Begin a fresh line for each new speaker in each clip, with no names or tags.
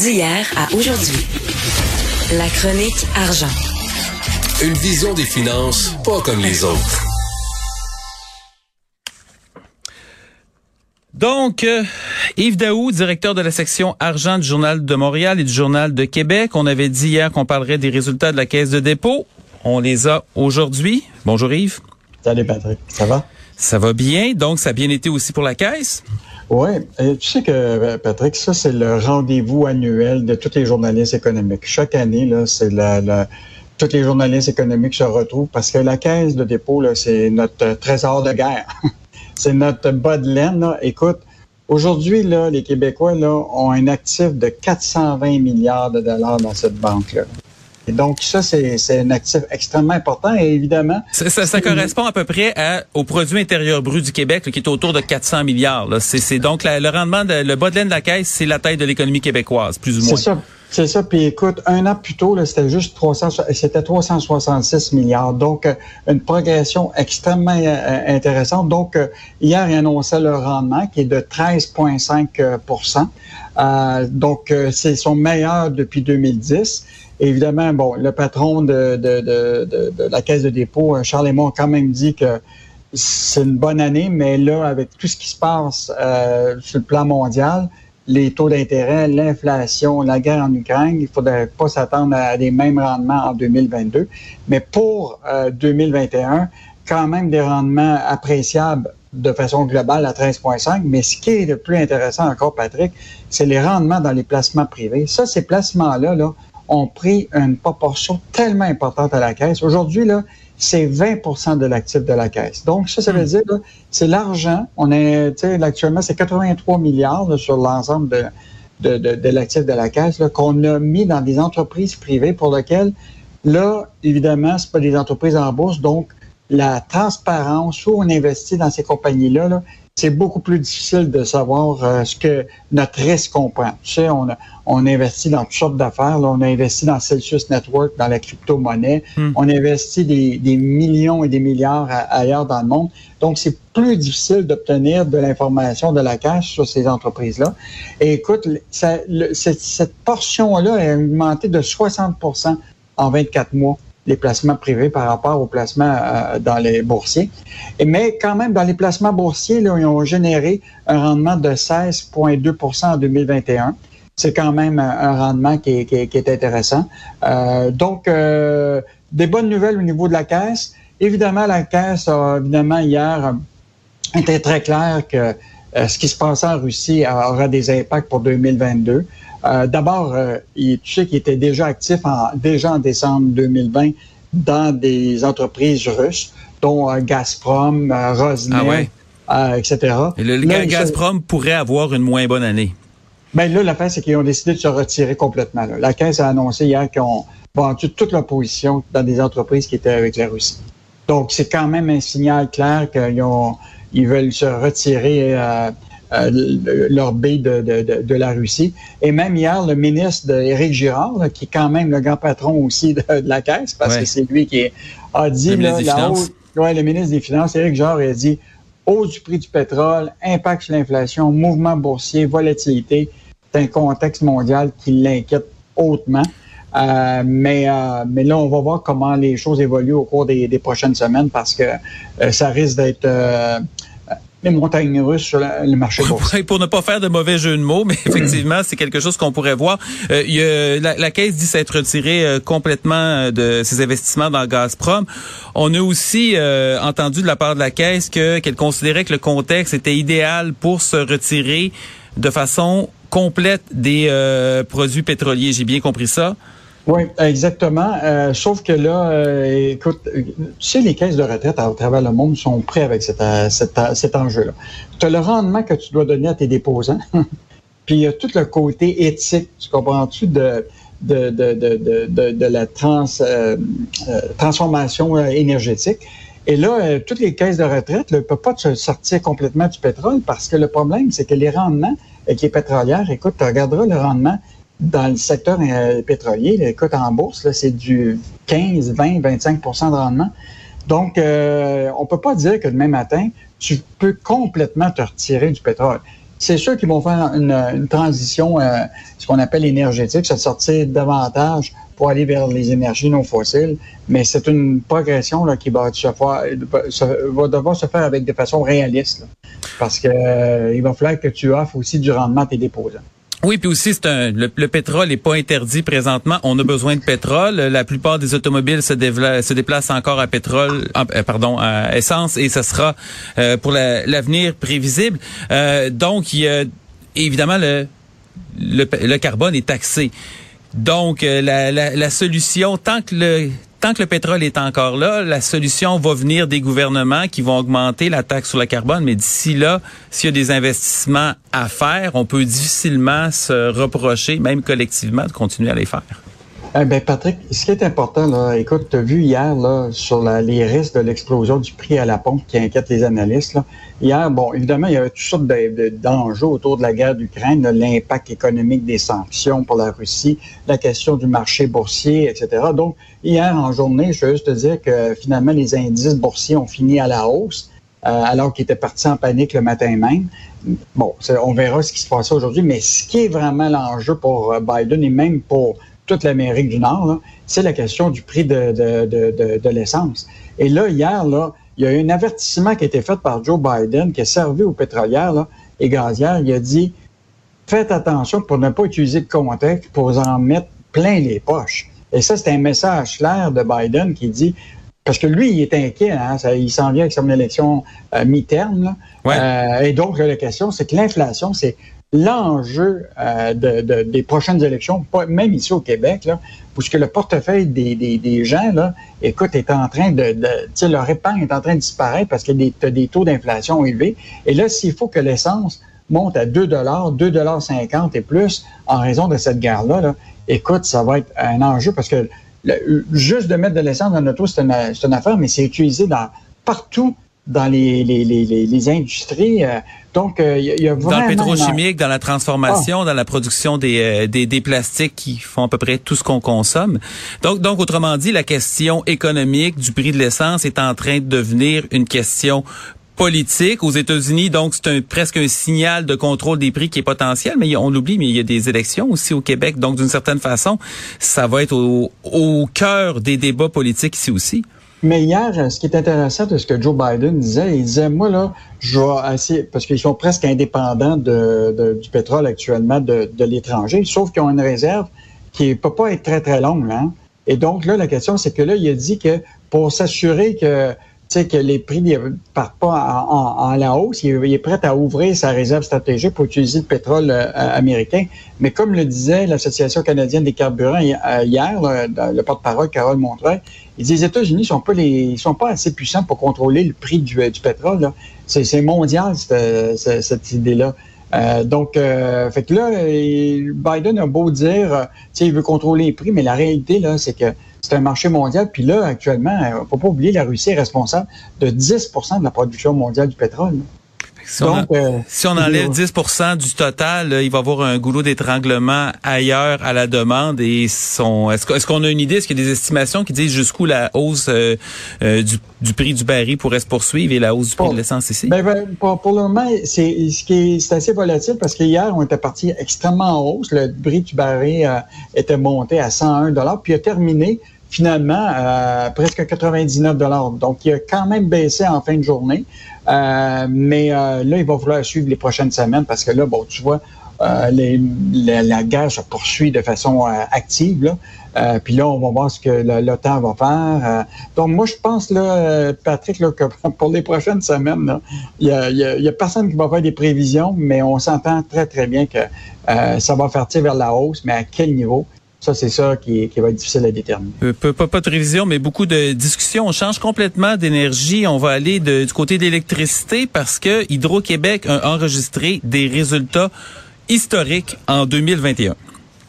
D'hier à aujourd'hui. La chronique argent.
Une vision des finances pas comme les autres.
Donc, euh, Yves Daou, directeur de la section argent du Journal de Montréal et du Journal de Québec. On avait dit hier qu'on parlerait des résultats de la Caisse de dépôt. On les a aujourd'hui. Bonjour Yves.
Salut Patrick, ça va?
Ça va bien, donc ça a bien été aussi pour la Caisse?
Oui, tu sais que euh, Patrick, ça c'est le rendez-vous annuel de tous les journalistes économiques. Chaque année, là, c'est la, la tous les journalistes économiques se retrouvent parce que la caisse de dépôt, c'est notre trésor de guerre. c'est notre bas de laine. Là. Écoute, aujourd'hui, là, les Québécois là, ont un actif de 420 milliards de dollars dans cette banque-là. Et donc, ça, c'est un actif extrêmement important. Et évidemment...
Ça, ça, ça correspond à peu près à, au produit intérieur brut du Québec, là, qui est autour de 400 milliards. C'est donc la, le rendement, de, le bas de laine de la caisse, c'est la taille de l'économie québécoise, plus ou moins.
C'est ça. C'est ça. Puis écoute, un an plus tôt, c'était juste 300, c'était 366 milliards. Donc, euh, une progression extrêmement euh, intéressante. Donc, euh, hier, il annonçait le rendement qui est de 13,5% euh, Donc, c'est son meilleur depuis 2010. Évidemment, bon, le patron de, de, de, de, la Caisse de dépôt, Charles Aymon, a quand même dit que c'est une bonne année, mais là, avec tout ce qui se passe sur le plan mondial, les taux d'intérêt, l'inflation, la guerre en Ukraine, il ne faudrait pas s'attendre à des mêmes rendements en 2022. Mais pour 2021, euh, quand même des rendements appréciables de façon globale à 13,5. Mais ce qui est le plus intéressant encore, Patrick, c'est les rendements dans les placements privés. Ça, ces placements-là là, ont pris une proportion tellement importante à la caisse. Aujourd'hui, là, c'est 20% de l'actif de la caisse. Donc, ça, ça veut hmm. dire, c'est l'argent. On est, tu sais, actuellement, c'est 83 milliards sur l'ensemble de, de, de, l'actif de la caisse qu'on a mis dans des entreprises privées pour lesquelles, là, évidemment, c'est pas des entreprises en bourse, donc la transparence où on investit dans ces compagnies-là, là, c'est beaucoup plus difficile de savoir euh, ce que notre risque comprend. Tu sais, on, a, on investit dans toutes sortes d'affaires. On a investi dans Celsius Network, dans la crypto-monnaie. Hmm. On investit des, des, millions et des milliards ailleurs dans le monde. Donc, c'est plus difficile d'obtenir de l'information de la cash sur ces entreprises-là. Et écoute, ça, cette, cette portion-là a augmenté de 60% en 24 mois les placements privés par rapport aux placements euh, dans les boursiers. Mais quand même, dans les placements boursiers, ils ont généré un rendement de 16,2% en 2021. C'est quand même un, rendement qui est, intéressant. Euh, donc, euh, des bonnes nouvelles au niveau de la caisse. Évidemment, la caisse a, évidemment, hier, été très clair que euh, ce qui se passe en Russie aura des impacts pour 2022. Euh, D'abord, euh, tu sais qu'il était déjà actif en, déjà en décembre 2020 dans des entreprises russes, dont euh, Gazprom, Rosneft, ah etc.
Et le, Gazprom pourrait avoir une moins bonne année.
Ben là, l'affaire, c'est qu'ils ont décidé de se retirer complètement. Là. La Caisse a annoncé hier qu'ils ont vendu toute leur position dans des entreprises qui étaient avec la Russie. Donc, c'est quand même un signal clair qu'ils ils veulent se retirer euh, baie de, de, de, la Russie. Et même hier, le ministre Éric Girard, qui est quand même le grand patron aussi de, la Caisse, parce que c'est lui qui a dit...
Le, ministre
la hausse, ouais, le ministre des Finances, Éric Girard, a dit hausse du prix du pétrole, impact sur l'inflation, mouvement boursier, volatilité. C'est un contexte mondial qui l'inquiète hautement. Euh, mais, euh, mais là, on va voir comment les choses évoluent au cours des, des prochaines semaines parce que euh, ça risque d'être euh, les montagnes russes sur le marché boursier.
Pour ne pas faire de mauvais jeu de mots, mais effectivement, c'est quelque chose qu'on pourrait voir. Euh, y a, la, la, Caisse dit s'être retirée complètement de ses investissements dans Gazprom. On a aussi entendu de la part de la Caisse que qu'elle considérait que le contexte était idéal pour se retirer de façon complète des produits pétroliers. J'ai bien compris ça?
Oui, exactement. Euh, sauf que là, euh, écoute, tu sais, les caisses de retraite à, travers le monde sont prêts avec cet, euh, cet, cet enjeu-là. Tu as le rendement que tu dois donner à tes déposants, puis il y a tout le côté éthique, tu comprends-tu, de, de, de, de, de, la trans, transformation énergétique. Et là, toutes les caisses de retraite ne peuvent pas se sortir complètement du pétrole parce que le problème, c'est que les rendements avec les pétrolières, écoute, tu regarderas le rendement dans le secteur euh, pétrolier, écoute, en bourse, c'est du 15, 20, 25% de rendement. Donc, euh, on peut pas dire que demain matin, tu peux complètement te retirer du pétrole. c'est sûr qu'ils vont faire une, transition, euh, ce qu'on appelle énergétique, se sortir davantage pour aller vers les énergies non fossiles, mais c'est une progression qui va, devoir se faire avec de façon réaliste, parce que euh, il va falloir que tu offres aussi du rendement à tes déposants.
Oui, puis aussi c'est un le, pétrole n'est pas interdit présentement. On a besoin de pétrole. La plupart des automobiles se, déplacent encore à pétrole, euh, pardon, à essence, et ce sera euh, pour l'avenir prévisible. Euh, donc, il y a évidemment le, le, le carbone est taxé. Donc, la, la, la, solution, tant que le tant que le pétrole est encore là, la solution va venir des gouvernements qui vont augmenter la taxe sur le carbone. Mais d'ici là, s'il y a des investissements à faire, on peut difficilement se reprocher, même collectivement, de continuer à les faire.
Eh ben Patrick, ce qui est important, là, écoute, tu as vu hier là, sur les risques de l'explosion du prix à la pompe qui inquiète les analystes. Là. Hier, bon, évidemment, il y avait toutes sortes d'enjeux autour de la guerre d'Ukraine, l'impact économique des sanctions pour la Russie, la question du marché boursier, etc. Donc, hier en journée, je veux juste te dire que finalement, les indices boursiers ont fini à la hausse. Euh, alors qu'ils étaient partis en panique le matin même. Bon, on verra ce qui se passe aujourd'hui, mais ce qui est vraiment l'enjeu pour euh, Biden et même pour toute l'Amérique du Nord, c'est la question du prix de, de, l'essence. Et là, hier, là, il y a eu un avertissement qui a été fait par Joe Biden qui a servi aux pétrolières et gazières. Il a dit faites attention pour ne pas utiliser le contexte pour en mettre plein les poches. Et ça, c'est un message clair de Biden qui dit parce que lui, il est inquiet, hein, il s'en vient avec son élection euh, mi-terme. Euh, et donc, la question, c'est que l'inflation, c'est l'enjeu euh, de, des prochaines élections, même ici au Québec, là, puisque le portefeuille des, des, des, gens, là, écoute, est en train de, de tu sais, leur épargne est en train de disparaître parce qu'il y a des, taux d'inflation élevés. Et là, s'il faut que l'essence monte à 2 dollars, 2 dollars 50 et plus en raison de cette guerre-là, là, écoute, ça va être un enjeu parce que juste de mettre de l'essence dans notre auto, c'est une, une affaire, mais c'est utilisé dans partout dans les, les, les, les industries. Euh, donc, il euh, y, a vraiment...
Dans le pétrochimique, dans la transformation, ah. dans la production des, euh, des, des, plastiques qui font à peu près tout ce qu'on consomme. Donc, donc, autrement dit, la question économique du prix de l'essence est en train de devenir une question politique aux États-Unis. Donc, c'est un, presque un signal de contrôle des prix qui est potentiel. Mais on l'oublie, mais il y a des élections aussi au Québec. Donc, d'une certaine façon, ça va être au, au cœur des débats politiques ici aussi.
Mais hier, ce qui est intéressant de ce que Joe Biden disait, il disait, moi, là, je vais essayer, parce qu'ils sont presque indépendants de, du pétrole actuellement de, de l'étranger, sauf qu'ils ont une réserve qui ne peut pas être très, très longue. Hein? Et donc, là, la question, c'est que là, il a dit que pour s'assurer que que les prix ne partent pas en, la hausse. Il, est prêt à ouvrir sa réserve stratégique pour utiliser le pétrole euh, américain. Mais comme le disait l'Association canadienne des carburants euh, hier, le, porte-parole Carole Montreuil, les États-Unis sont pas les sont pas assez puissants pour contrôler le prix du, pétrole. C'est mondial cette, idée-là. Euh, donc, fait que là, Biden a beau dire, tu il veut contrôler les prix, mais la réalité là, c'est que c'est un marché mondial. Puis là, actuellement, il ne faut pas oublier, la Russie est responsable de 10% de la production mondiale du pétrole.
Si, on, euh, si on enlève 10% du total, il va y avoir un goulot d'étranglement ailleurs à la demande. Et son, est-ce, qu'on a une idée, est-ce qu'il y a des estimations qui disent jusqu'où la hausse euh, euh, du, prix du baril pourrait se poursuivre et la hausse du prix de l'essence ici?
Ben, ben pour, le moment, c'est, ce qui est, c'est assez volatile parce qu'hier, on était parti extrêmement en hausse. Le prix du baril était monté à 101 puis a terminé finalement euh, presque 99 dollars. Donc, il a quand même baissé en fin de journée. Euh, mais euh, là, il va falloir suivre les prochaines semaines parce que là, bon, tu vois, la, guerre se poursuit de façon active. Là. puis là, on va voir ce que l'OTAN va faire. donc, moi, je pense, là, Patrick, là, que pour les prochaines semaines, il y a, y a, personne qui va faire des prévisions, mais on s'entend très, très bien que ça va faire vers la hausse, mais à quel niveau? Ça, c'est ça qui, qui, va être difficile à déterminer.
Pas, pas, de révision, mais beaucoup de discussions. On change complètement d'énergie. On va aller de, du côté d'électricité parce que Hydro-Québec a enregistré des résultats historiques en 2021.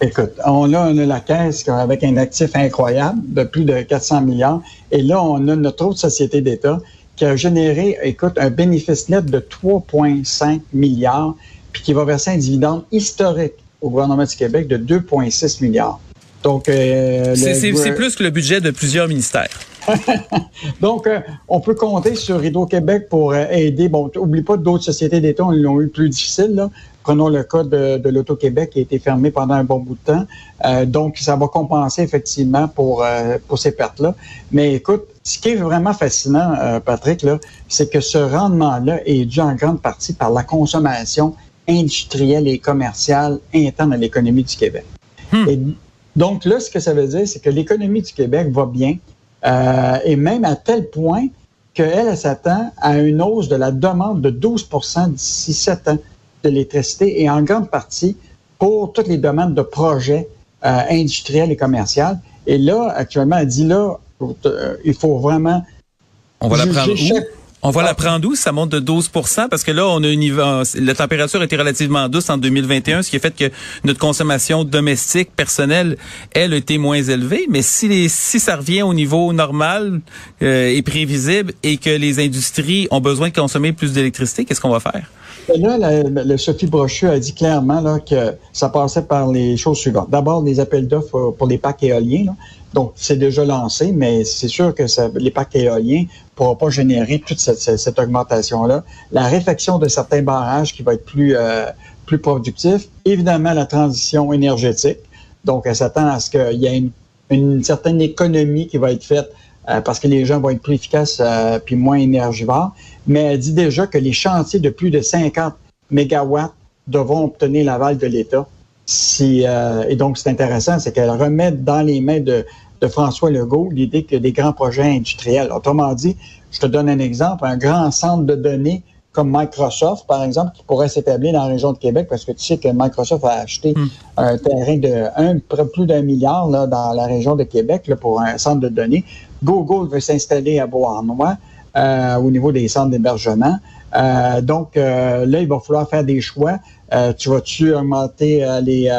Écoute, on a, on a la caisse avec un actif incroyable de plus de 400 milliards. Et là, on a notre autre société d'État qui a généré, écoute, un bénéfice net de 3,5 milliards, puis qui va verser un dividende historique au gouvernement du Québec de 2,6 milliards.
Donc, euh, c'est plus que le budget de plusieurs ministères.
Donc, euh, on peut compter sur Hydro-Québec pour euh, aider. Bon, oublie pas d'autres sociétés d'État, ils l'ont eu plus difficile. Là. Prenons le cas de, de l'Auto-Québec qui a été fermé pendant un bon bout de temps. Euh, donc, ça va compenser effectivement pour, pour ces pertes-là. Mais écoute, ce qui est vraiment fascinant, Patrick, c'est que ce rendement-là est dû en grande partie par la consommation industrielle et commerciale interne à l'économie du Québec. Hmm. Et donc là, ce que ça veut dire, c'est que l'économie du Québec va bien, euh, et même à tel point qu'elle elle, s'attend à une hausse de la demande de 12% d'ici sept ans de l'électricité, et en grande partie pour toutes les demandes de projets euh, industriels et commerciaux. Et là, actuellement, elle dit là, euh, il faut vraiment...
On va la prendre où? On va la prendre où? Ça monte de 12% parce que là, on a une, la température était relativement douce en 2021, ce qui a fait que notre consommation domestique, personnelle, elle, a été moins élevée. Mais si, les, si ça revient au niveau normal euh, et prévisible et que les industries ont besoin de consommer plus d'électricité, qu'est-ce qu'on va faire?
Là, le Sophie Brochu a dit clairement là, que ça passait par les choses suivantes. D'abord, les appels d'offres pour les parcs éoliens. Là. Donc, c'est déjà lancé, mais c'est sûr que ça, les parcs éoliens ne pourront pas générer toute cette, cette, augmentation-là. La réfection de certains barrages qui va être plus, euh, plus productif. Évidemment, la transition énergétique. Donc, elle s'attend à ce qu'il y ait une, une, certaine économie qui va être faite euh, parce que les gens vont être plus efficaces euh, puis moins énergivores. Mais elle dit déjà que les chantiers de plus de 50 mégawatts devront obtenir l'aval de l'État. Si, euh, et donc, c'est intéressant, c'est qu'elle remet dans les mains de, de François Legault l'idée que des grands projets industriels. Autrement dit, je te donne un exemple, un grand centre de données comme Microsoft, par exemple, qui pourrait s'établir dans la région de Québec, parce que tu sais que Microsoft a acheté hmm. un terrain de un, plus d'un milliard là, dans la région de Québec là, pour un centre de données. Google veut s'installer à Beauharnois euh, au niveau des centres d'hébergement. Euh, donc euh, là, il va falloir faire des choix. Euh, tu vas-tu augmenter euh, les,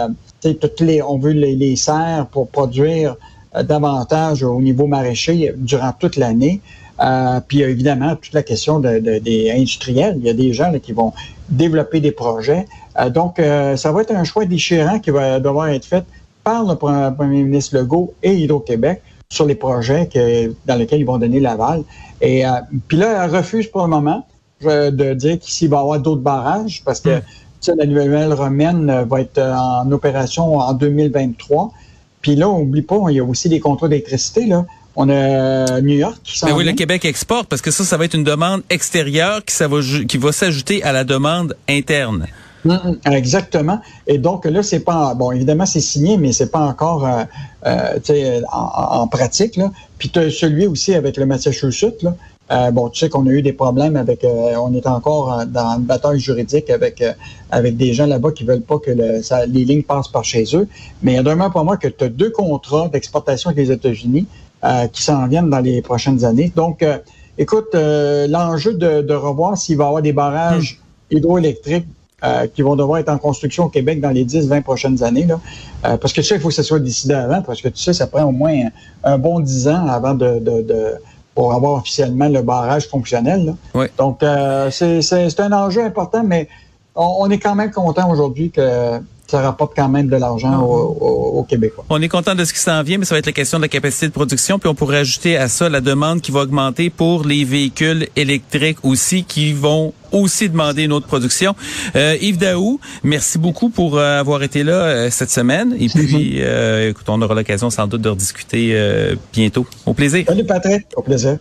toutes les, on veut les, les serres pour produire davantage au niveau maraîcher durant toute l'année. Euh, puis évidemment toute la question de, de, des industriels. Il y a des gens là, qui vont développer des projets. Euh, donc, euh, ça va être un choix déchirant qui va devoir être fait par le premier ministre Legault et Hydro-Québec sur les projets que, dans lesquels ils vont donner l'aval. Et puis là, elle refuse pour le moment de dire qu'ici, va y avoir d'autres barrages parce que mm. la nouvelle romaine va être en opération en 2023. Puis là, on n'oublie pas, il y a aussi des contrats d'électricité. Là. On a New York qui
s'en Mais oui, le Québec exporte parce que ça, ça va être une demande extérieure qui, ça va, qui va s'ajouter à la demande interne.
Mm, mm, exactement. Et donc là, c'est pas bon. Évidemment, c'est signé, mais c'est pas encore euh, euh, en, en, pratique. Là. Puis tu as celui aussi avec le Massachusetts. Là. Euh, bon, tu sais qu'on a eu des problèmes avec. Euh, on est encore dans une bataille juridique avec euh, avec des gens là-bas qui veulent pas que le, ça, les lignes passent par chez eux. Mais il y a demain pour moi que tu as deux contrats d'exportation avec les États-Unis euh, qui s'en viennent dans les prochaines années. Donc, euh, écoute, euh, l'enjeu de, de, revoir s'il va y avoir des barrages hmm. hydroélectriques qui vont devoir être en construction au Québec dans les 10-20 prochaines années. Là. parce que tu sais, il faut que ça soit décidé avant, parce que tu sais, ça prend au moins un, bon 10 ans avant de, de, de pour avoir officiellement le barrage fonctionnel. Là.
Oui.
Donc, c'est un enjeu important, mais on, on est quand même content aujourd'hui que ça rapporte quand même de l'argent aux, Québécois.
On est content de ce qui s'en vient, mais ça va être la question de la capacité de production. Puis on pourrait ajouter à ça la demande qui va augmenter pour les véhicules électriques aussi, qui vont aussi demander une autre production. Euh, Yves Daou, merci beaucoup pour euh, avoir été là euh, cette semaine. Et puis, écoute, on aura l'occasion sans doute de rediscuter bientôt. Au plaisir.
Salut Patrick, au plaisir.